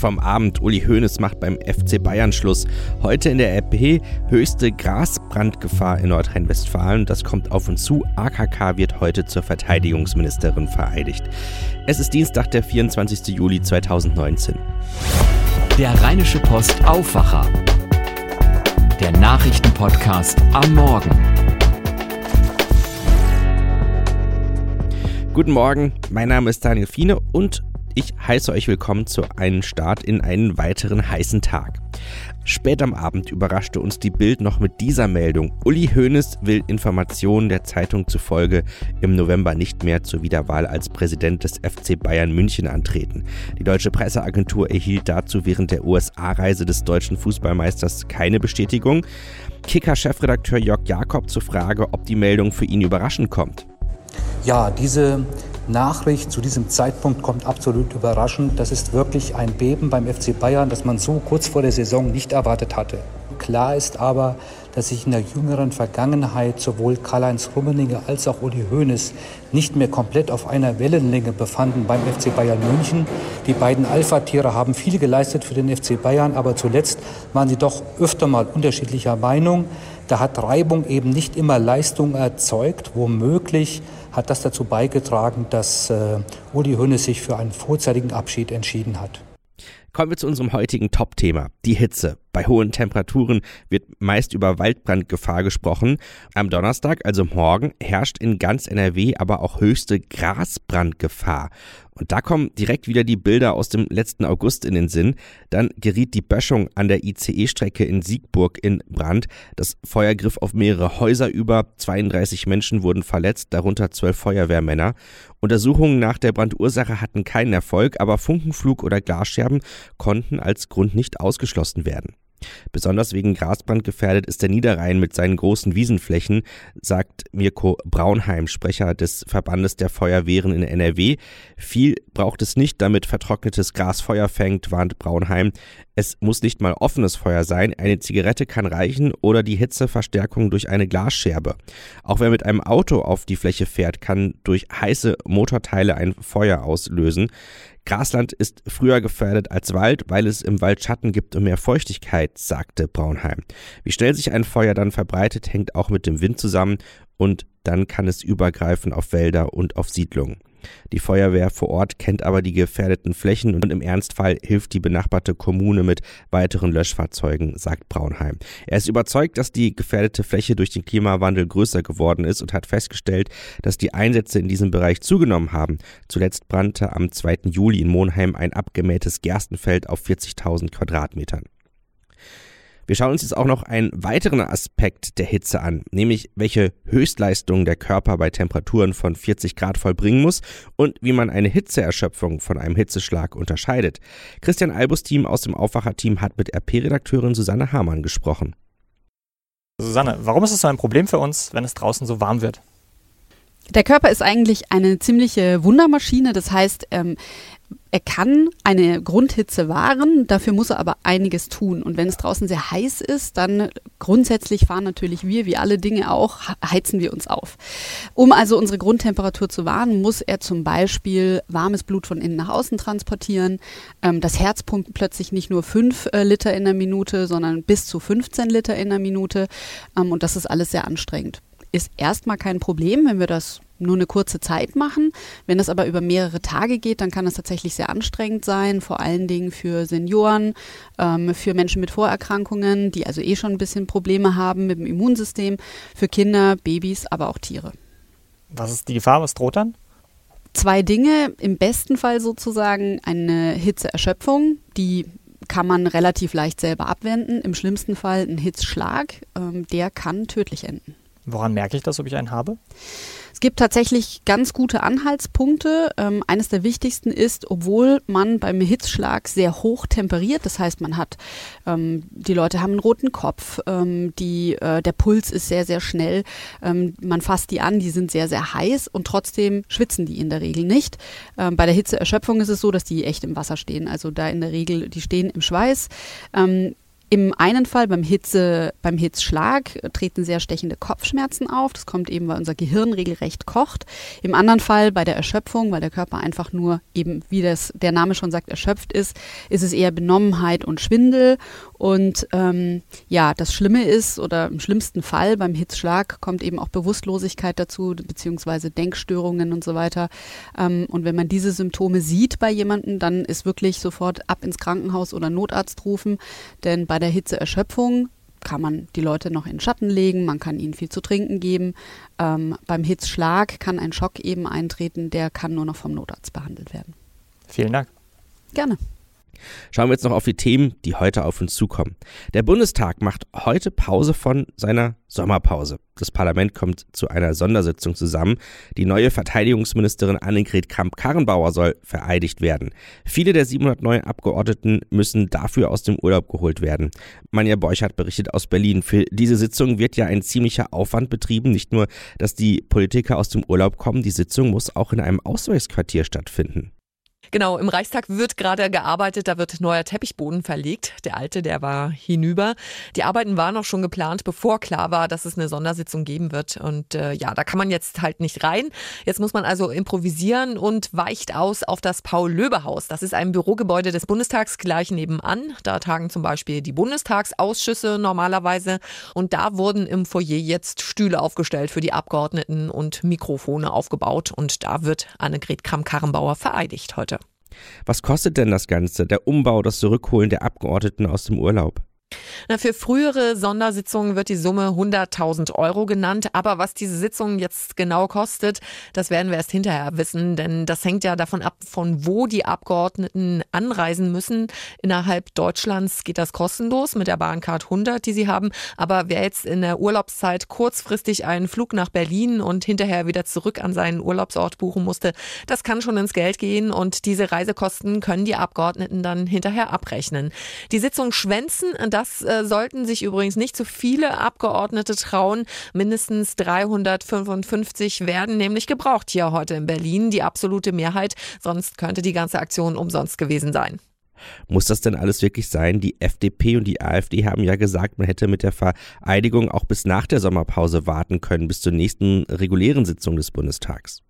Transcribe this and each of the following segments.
vom Abend. Uli Hoeneß macht beim FC Bayern Schluss. Heute in der RP höchste Grasbrandgefahr in Nordrhein-Westfalen. Das kommt auf uns zu. AKK wird heute zur Verteidigungsministerin vereidigt. Es ist Dienstag, der 24. Juli 2019. Der Rheinische Post Aufwacher. Der Nachrichtenpodcast am Morgen. Guten Morgen, mein Name ist Daniel Fiene und ich heiße euch willkommen zu einem Start in einen weiteren heißen Tag. Spät am Abend überraschte uns die Bild noch mit dieser Meldung. Uli Hoeneß will Informationen der Zeitung zufolge im November nicht mehr zur Wiederwahl als Präsident des FC Bayern München antreten. Die deutsche Presseagentur erhielt dazu während der USA-Reise des deutschen Fußballmeisters keine Bestätigung. Kicker-Chefredakteur Jörg Jakob zur Frage, ob die Meldung für ihn überraschend kommt. Ja, diese Nachricht zu diesem Zeitpunkt kommt absolut überraschend. Das ist wirklich ein Beben beim FC Bayern, das man so kurz vor der Saison nicht erwartet hatte. Klar ist aber, dass sich in der jüngeren Vergangenheit sowohl Karl-Heinz Rummenigge als auch Uli Hoeneß nicht mehr komplett auf einer Wellenlänge befanden beim FC Bayern München. Die beiden Alpha-Tiere haben viel geleistet für den FC Bayern, aber zuletzt waren sie doch öfter mal unterschiedlicher Meinung. Da hat Reibung eben nicht immer Leistung erzeugt. Womöglich hat das dazu beigetragen, dass äh, Uli Hoeneß sich für einen vorzeitigen Abschied entschieden hat. Kommen wir zu unserem heutigen Top-Thema, die Hitze. Bei hohen Temperaturen wird meist über Waldbrandgefahr gesprochen. Am Donnerstag, also morgen, herrscht in ganz NRW aber auch höchste Grasbrandgefahr. Und da kommen direkt wieder die Bilder aus dem letzten August in den Sinn. Dann geriet die Böschung an der ICE-Strecke in Siegburg in Brand. Das Feuer griff auf mehrere Häuser über. 32 Menschen wurden verletzt, darunter zwölf Feuerwehrmänner. Untersuchungen nach der Brandursache hatten keinen Erfolg, aber Funkenflug oder Glasscherben konnten als Grund nicht ausgeschlossen werden. Besonders wegen Grasbrand gefährdet ist der Niederrhein mit seinen großen Wiesenflächen, sagt Mirko Braunheim, Sprecher des Verbandes der Feuerwehren in NRW. Viel braucht es nicht, damit vertrocknetes Gras Feuer fängt, warnt Braunheim. Es muss nicht mal offenes Feuer sein, eine Zigarette kann reichen oder die Hitzeverstärkung durch eine Glasscherbe. Auch wer mit einem Auto auf die Fläche fährt, kann durch heiße Motorteile ein Feuer auslösen. Grasland ist früher gefährdet als Wald, weil es im Wald Schatten gibt und mehr Feuchtigkeit, sagte Braunheim. Wie schnell sich ein Feuer dann verbreitet, hängt auch mit dem Wind zusammen und dann kann es übergreifen auf Wälder und auf Siedlungen. Die Feuerwehr vor Ort kennt aber die gefährdeten Flächen und im Ernstfall hilft die benachbarte Kommune mit weiteren Löschfahrzeugen, sagt Braunheim. Er ist überzeugt, dass die gefährdete Fläche durch den Klimawandel größer geworden ist und hat festgestellt, dass die Einsätze in diesem Bereich zugenommen haben. Zuletzt brannte am 2. Juli in Monheim ein abgemähtes Gerstenfeld auf 40.000 Quadratmetern. Wir schauen uns jetzt auch noch einen weiteren Aspekt der Hitze an, nämlich welche Höchstleistungen der Körper bei Temperaturen von 40 Grad vollbringen muss und wie man eine Hitzeerschöpfung von einem Hitzeschlag unterscheidet. Christian Albus Team aus dem Aufwacherteam hat mit RP-Redakteurin Susanne Hamann gesprochen. Susanne, warum ist es so ein Problem für uns, wenn es draußen so warm wird? Der Körper ist eigentlich eine ziemliche Wundermaschine. Das heißt, ähm, er kann eine Grundhitze wahren, dafür muss er aber einiges tun. Und wenn es draußen sehr heiß ist, dann grundsätzlich fahren natürlich wir, wie alle Dinge auch, heizen wir uns auf. Um also unsere Grundtemperatur zu wahren, muss er zum Beispiel warmes Blut von innen nach außen transportieren. Ähm, das Herz pumpt plötzlich nicht nur 5 äh, Liter in der Minute, sondern bis zu 15 Liter in der Minute. Ähm, und das ist alles sehr anstrengend ist erstmal kein Problem, wenn wir das nur eine kurze Zeit machen. Wenn das aber über mehrere Tage geht, dann kann das tatsächlich sehr anstrengend sein, vor allen Dingen für Senioren, ähm, für Menschen mit Vorerkrankungen, die also eh schon ein bisschen Probleme haben mit dem Immunsystem, für Kinder, Babys, aber auch Tiere. Was ist die Gefahr? Was droht dann? Zwei Dinge. Im besten Fall sozusagen eine Hitzeerschöpfung, die kann man relativ leicht selber abwenden. Im schlimmsten Fall ein Hitzschlag, ähm, der kann tödlich enden. Woran merke ich das, ob ich einen habe? Es gibt tatsächlich ganz gute Anhaltspunkte. Ähm, eines der wichtigsten ist, obwohl man beim Hitzschlag sehr hoch temperiert, das heißt, man hat, ähm, die Leute haben einen roten Kopf, ähm, die, äh, der Puls ist sehr, sehr schnell, ähm, man fasst die an, die sind sehr, sehr heiß und trotzdem schwitzen die in der Regel nicht. Ähm, bei der Hitzeerschöpfung ist es so, dass die echt im Wasser stehen, also da in der Regel, die stehen im Schweiß. Im einen Fall, beim, Hitze, beim Hitzschlag, treten sehr stechende Kopfschmerzen auf. Das kommt eben, weil unser Gehirn regelrecht kocht. Im anderen Fall, bei der Erschöpfung, weil der Körper einfach nur eben, wie das, der Name schon sagt, erschöpft ist, ist es eher Benommenheit und Schwindel. Und ähm, ja, das Schlimme ist, oder im schlimmsten Fall beim Hitzschlag kommt eben auch Bewusstlosigkeit dazu, beziehungsweise Denkstörungen und so weiter. Ähm, und wenn man diese Symptome sieht bei jemandem, dann ist wirklich sofort ab ins Krankenhaus oder Notarzt rufen. Denn bei der Hitzeerschöpfung kann man die Leute noch in den Schatten legen, man kann ihnen viel zu trinken geben. Ähm, beim Hitzschlag kann ein Schock eben eintreten, der kann nur noch vom Notarzt behandelt werden. Vielen Dank. Gerne. Schauen wir jetzt noch auf die Themen, die heute auf uns zukommen. Der Bundestag macht heute Pause von seiner Sommerpause. Das Parlament kommt zu einer Sondersitzung zusammen. Die neue Verteidigungsministerin Annegret Kramp-Karrenbauer soll vereidigt werden. Viele der 700 neuen Abgeordneten müssen dafür aus dem Urlaub geholt werden. Manja Borchardt berichtet aus Berlin. Für diese Sitzung wird ja ein ziemlicher Aufwand betrieben. Nicht nur, dass die Politiker aus dem Urlaub kommen, die Sitzung muss auch in einem Ausweichsquartier stattfinden. Genau, im Reichstag wird gerade gearbeitet, da wird neuer Teppichboden verlegt. Der alte, der war hinüber. Die Arbeiten waren auch schon geplant, bevor klar war, dass es eine Sondersitzung geben wird. Und äh, ja, da kann man jetzt halt nicht rein. Jetzt muss man also improvisieren und weicht aus auf das Paul-Löbe-Haus. Das ist ein Bürogebäude des Bundestags gleich nebenan. Da tagen zum Beispiel die Bundestagsausschüsse normalerweise. Und da wurden im Foyer jetzt Stühle aufgestellt für die Abgeordneten und Mikrofone aufgebaut. Und da wird Annegret Kramp-Karrenbauer vereidigt heute. Was kostet denn das Ganze, der Umbau, das Zurückholen der Abgeordneten aus dem Urlaub? Na, für frühere Sondersitzungen wird die Summe 100.000 Euro genannt. Aber was diese Sitzung jetzt genau kostet, das werden wir erst hinterher wissen. Denn das hängt ja davon ab, von wo die Abgeordneten anreisen müssen. Innerhalb Deutschlands geht das kostenlos mit der Bahncard 100, die sie haben. Aber wer jetzt in der Urlaubszeit kurzfristig einen Flug nach Berlin und hinterher wieder zurück an seinen Urlaubsort buchen musste, das kann schon ins Geld gehen. Und diese Reisekosten können die Abgeordneten dann hinterher abrechnen. Die Sitzung schwänzen, das das äh, sollten sich übrigens nicht zu viele Abgeordnete trauen. Mindestens 355 werden nämlich gebraucht hier heute in Berlin, die absolute Mehrheit. Sonst könnte die ganze Aktion umsonst gewesen sein. Muss das denn alles wirklich sein? Die FDP und die AfD haben ja gesagt, man hätte mit der Vereidigung auch bis nach der Sommerpause warten können, bis zur nächsten regulären Sitzung des Bundestags.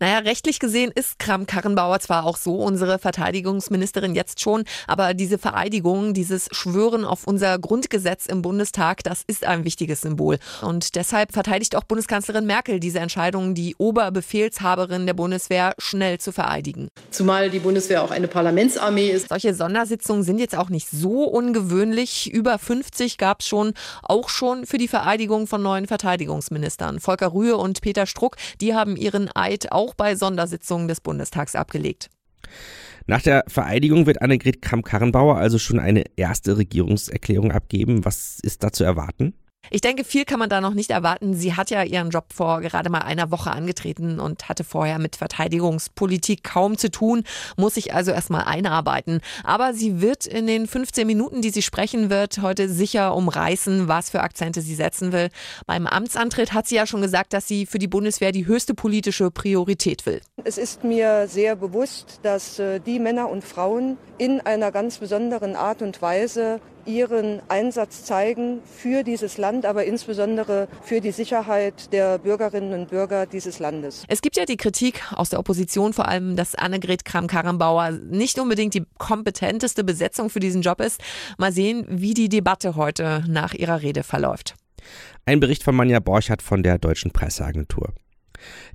Naja, rechtlich gesehen ist Kram-Karrenbauer zwar auch so unsere Verteidigungsministerin jetzt schon, aber diese Vereidigung, dieses Schwören auf unser Grundgesetz im Bundestag, das ist ein wichtiges Symbol. Und deshalb verteidigt auch Bundeskanzlerin Merkel diese Entscheidung, die Oberbefehlshaberin der Bundeswehr schnell zu vereidigen. Zumal die Bundeswehr auch eine Parlamentsarmee ist. Solche Sondersitzungen sind jetzt auch nicht so ungewöhnlich. Über 50 gab es schon, auch schon für die Vereidigung von neuen Verteidigungsministern. Volker Rühe und Peter Struck, die haben ihren Eid auch bei Sondersitzungen des Bundestags abgelegt. Nach der Vereidigung wird Annegret Kramp-Karrenbauer also schon eine erste Regierungserklärung abgeben. Was ist da zu erwarten? Ich denke, viel kann man da noch nicht erwarten. Sie hat ja ihren Job vor gerade mal einer Woche angetreten und hatte vorher mit Verteidigungspolitik kaum zu tun, muss sich also erstmal einarbeiten. Aber sie wird in den 15 Minuten, die sie sprechen wird, heute sicher umreißen, was für Akzente sie setzen will. Beim Amtsantritt hat sie ja schon gesagt, dass sie für die Bundeswehr die höchste politische Priorität will. Es ist mir sehr bewusst, dass äh, die Männer und Frauen in einer ganz besonderen Art und Weise ihren Einsatz zeigen für dieses Land, aber insbesondere für die Sicherheit der Bürgerinnen und Bürger dieses Landes. Es gibt ja die Kritik aus der Opposition vor allem, dass Annegret Kramp-Karrenbauer nicht unbedingt die kompetenteste Besetzung für diesen Job ist. Mal sehen, wie die Debatte heute nach ihrer Rede verläuft. Ein Bericht von Manja Borchardt von der Deutschen Presseagentur.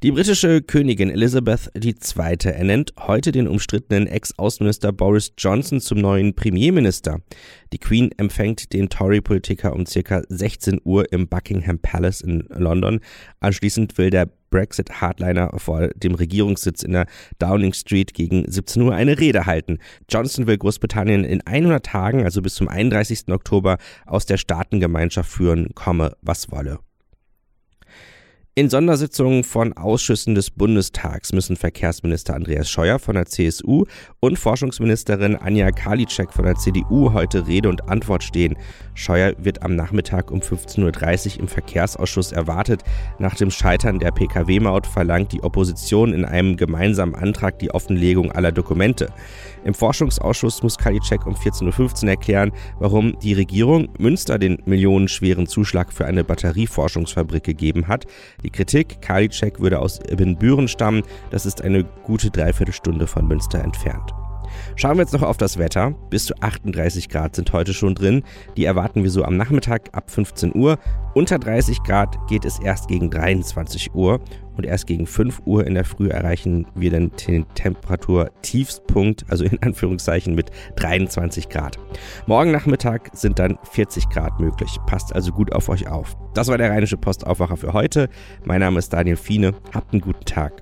Die britische Königin Elizabeth II. ernennt heute den umstrittenen Ex-Außenminister Boris Johnson zum neuen Premierminister. Die Queen empfängt den Tory-Politiker um circa 16 Uhr im Buckingham Palace in London. Anschließend will der Brexit-Hardliner vor dem Regierungssitz in der Downing Street gegen 17 Uhr eine Rede halten. Johnson will Großbritannien in 100 Tagen, also bis zum 31. Oktober, aus der Staatengemeinschaft führen, komme was wolle. In Sondersitzungen von Ausschüssen des Bundestags müssen Verkehrsminister Andreas Scheuer von der CSU und Forschungsministerin Anja Karliczek von der CDU heute Rede und Antwort stehen. Scheuer wird am Nachmittag um 15.30 Uhr im Verkehrsausschuss erwartet. Nach dem Scheitern der Pkw-Maut verlangt die Opposition in einem gemeinsamen Antrag die Offenlegung aller Dokumente. Im Forschungsausschuss muss Karliczek um 14.15 Uhr erklären, warum die Regierung Münster den millionenschweren Zuschlag für eine Batterieforschungsfabrik gegeben hat. Die Kritik, Karliczek würde aus Ibbenbüren stammen, das ist eine gute Dreiviertelstunde von Münster entfernt. Schauen wir jetzt noch auf das Wetter. Bis zu 38 Grad sind heute schon drin. Die erwarten wir so am Nachmittag ab 15 Uhr. Unter 30 Grad geht es erst gegen 23 Uhr und erst gegen 5 Uhr in der Früh erreichen wir den Temperatur-Tiefstpunkt, also in Anführungszeichen mit 23 Grad. Morgen Nachmittag sind dann 40 Grad möglich. Passt also gut auf euch auf. Das war der Rheinische Postaufwacher für heute. Mein Name ist Daniel Fiene. Habt einen guten Tag.